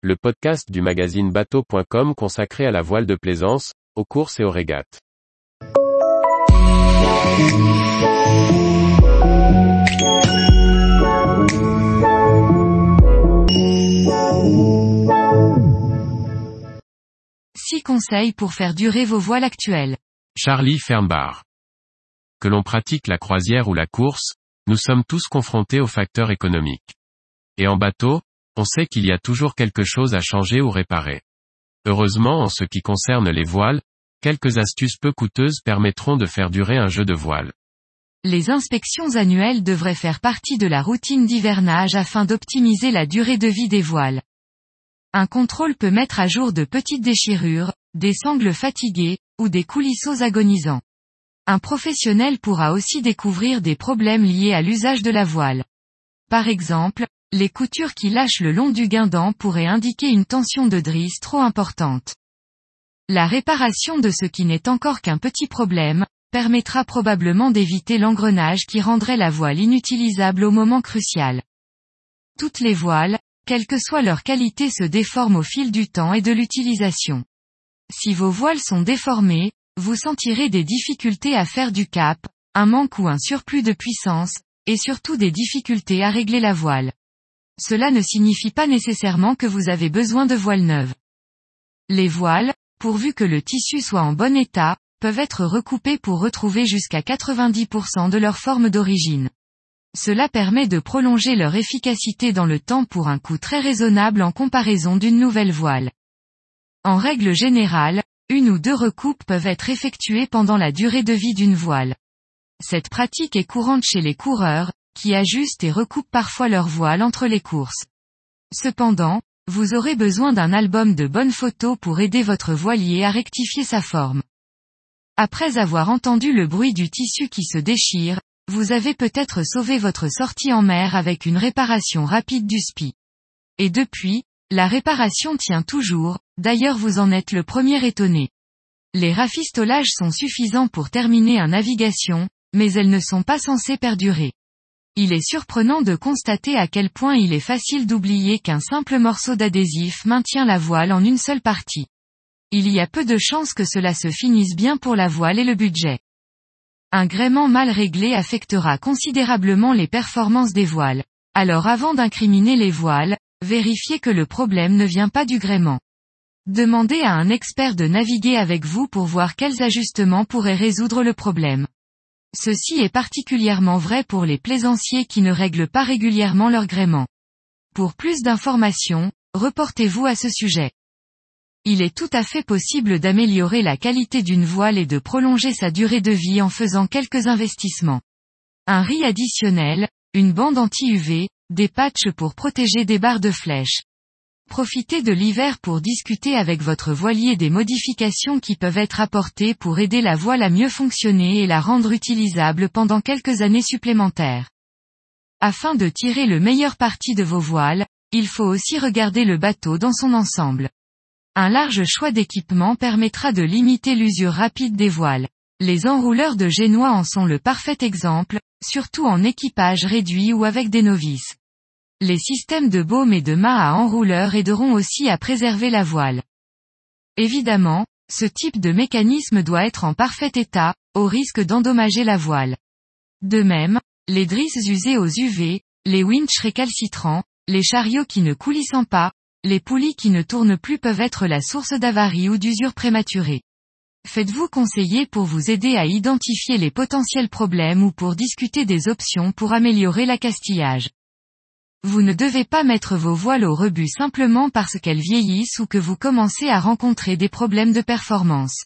le podcast du magazine bateau.com consacré à la voile de plaisance, aux courses et aux régates. Six conseils pour faire durer vos voiles actuelles. Charlie Fernbar. Que l'on pratique la croisière ou la course, nous sommes tous confrontés aux facteurs économiques. Et en bateau, on sait qu'il y a toujours quelque chose à changer ou réparer. Heureusement en ce qui concerne les voiles, quelques astuces peu coûteuses permettront de faire durer un jeu de voile. Les inspections annuelles devraient faire partie de la routine d'hivernage afin d'optimiser la durée de vie des voiles. Un contrôle peut mettre à jour de petites déchirures, des sangles fatiguées, ou des coulisseaux agonisants. Un professionnel pourra aussi découvrir des problèmes liés à l'usage de la voile. Par exemple, les coutures qui lâchent le long du guindant pourraient indiquer une tension de drisse trop importante. La réparation de ce qui n'est encore qu'un petit problème, permettra probablement d'éviter l'engrenage qui rendrait la voile inutilisable au moment crucial. Toutes les voiles, quelle que soit leur qualité se déforment au fil du temps et de l'utilisation. Si vos voiles sont déformées, vous sentirez des difficultés à faire du cap, un manque ou un surplus de puissance, et surtout des difficultés à régler la voile. Cela ne signifie pas nécessairement que vous avez besoin de voiles neuves. Les voiles, pourvu que le tissu soit en bon état, peuvent être recoupées pour retrouver jusqu'à 90% de leur forme d'origine. Cela permet de prolonger leur efficacité dans le temps pour un coût très raisonnable en comparaison d'une nouvelle voile. En règle générale, une ou deux recoupes peuvent être effectuées pendant la durée de vie d'une voile. Cette pratique est courante chez les coureurs, qui ajustent et recoupent parfois leur voile entre les courses. Cependant, vous aurez besoin d'un album de bonnes photos pour aider votre voilier à rectifier sa forme. Après avoir entendu le bruit du tissu qui se déchire, vous avez peut-être sauvé votre sortie en mer avec une réparation rapide du spi. Et depuis, la réparation tient toujours, d'ailleurs vous en êtes le premier étonné. Les rafistolages sont suffisants pour terminer un navigation, mais elles ne sont pas censées perdurer. Il est surprenant de constater à quel point il est facile d'oublier qu'un simple morceau d'adhésif maintient la voile en une seule partie. Il y a peu de chances que cela se finisse bien pour la voile et le budget. Un gréement mal réglé affectera considérablement les performances des voiles. Alors avant d'incriminer les voiles, vérifiez que le problème ne vient pas du gréement. Demandez à un expert de naviguer avec vous pour voir quels ajustements pourraient résoudre le problème. Ceci est particulièrement vrai pour les plaisanciers qui ne règlent pas régulièrement leur gréement. Pour plus d'informations, reportez-vous à ce sujet. Il est tout à fait possible d'améliorer la qualité d'une voile et de prolonger sa durée de vie en faisant quelques investissements. Un riz additionnel, une bande anti-UV, des patchs pour protéger des barres de flèches. Profitez de l'hiver pour discuter avec votre voilier des modifications qui peuvent être apportées pour aider la voile à mieux fonctionner et la rendre utilisable pendant quelques années supplémentaires. Afin de tirer le meilleur parti de vos voiles, il faut aussi regarder le bateau dans son ensemble. Un large choix d'équipements permettra de limiter l'usure rapide des voiles. Les enrouleurs de génois en sont le parfait exemple, surtout en équipage réduit ou avec des novices. Les systèmes de baume et de mât à enrouleur aideront aussi à préserver la voile. Évidemment, ce type de mécanisme doit être en parfait état, au risque d'endommager la voile. De même, les drisses usées aux UV, les winches récalcitrants, les chariots qui ne coulissent pas, les poulies qui ne tournent plus peuvent être la source d'avarie ou d'usure prématurée. Faites-vous conseiller pour vous aider à identifier les potentiels problèmes ou pour discuter des options pour améliorer l'accastillage. Vous ne devez pas mettre vos voiles au rebut simplement parce qu'elles vieillissent ou que vous commencez à rencontrer des problèmes de performance.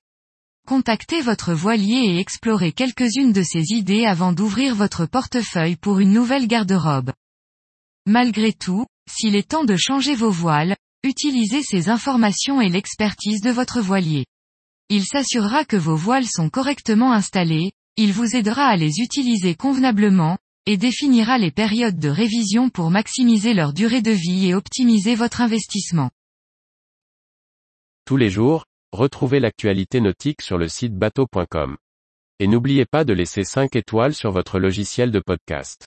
Contactez votre voilier et explorez quelques-unes de ces idées avant d'ouvrir votre portefeuille pour une nouvelle garde-robe. Malgré tout, s'il est temps de changer vos voiles, utilisez ces informations et l'expertise de votre voilier. Il s'assurera que vos voiles sont correctement installées, il vous aidera à les utiliser convenablement, et définira les périodes de révision pour maximiser leur durée de vie et optimiser votre investissement. Tous les jours, retrouvez l'actualité nautique sur le site bateau.com. Et n'oubliez pas de laisser 5 étoiles sur votre logiciel de podcast.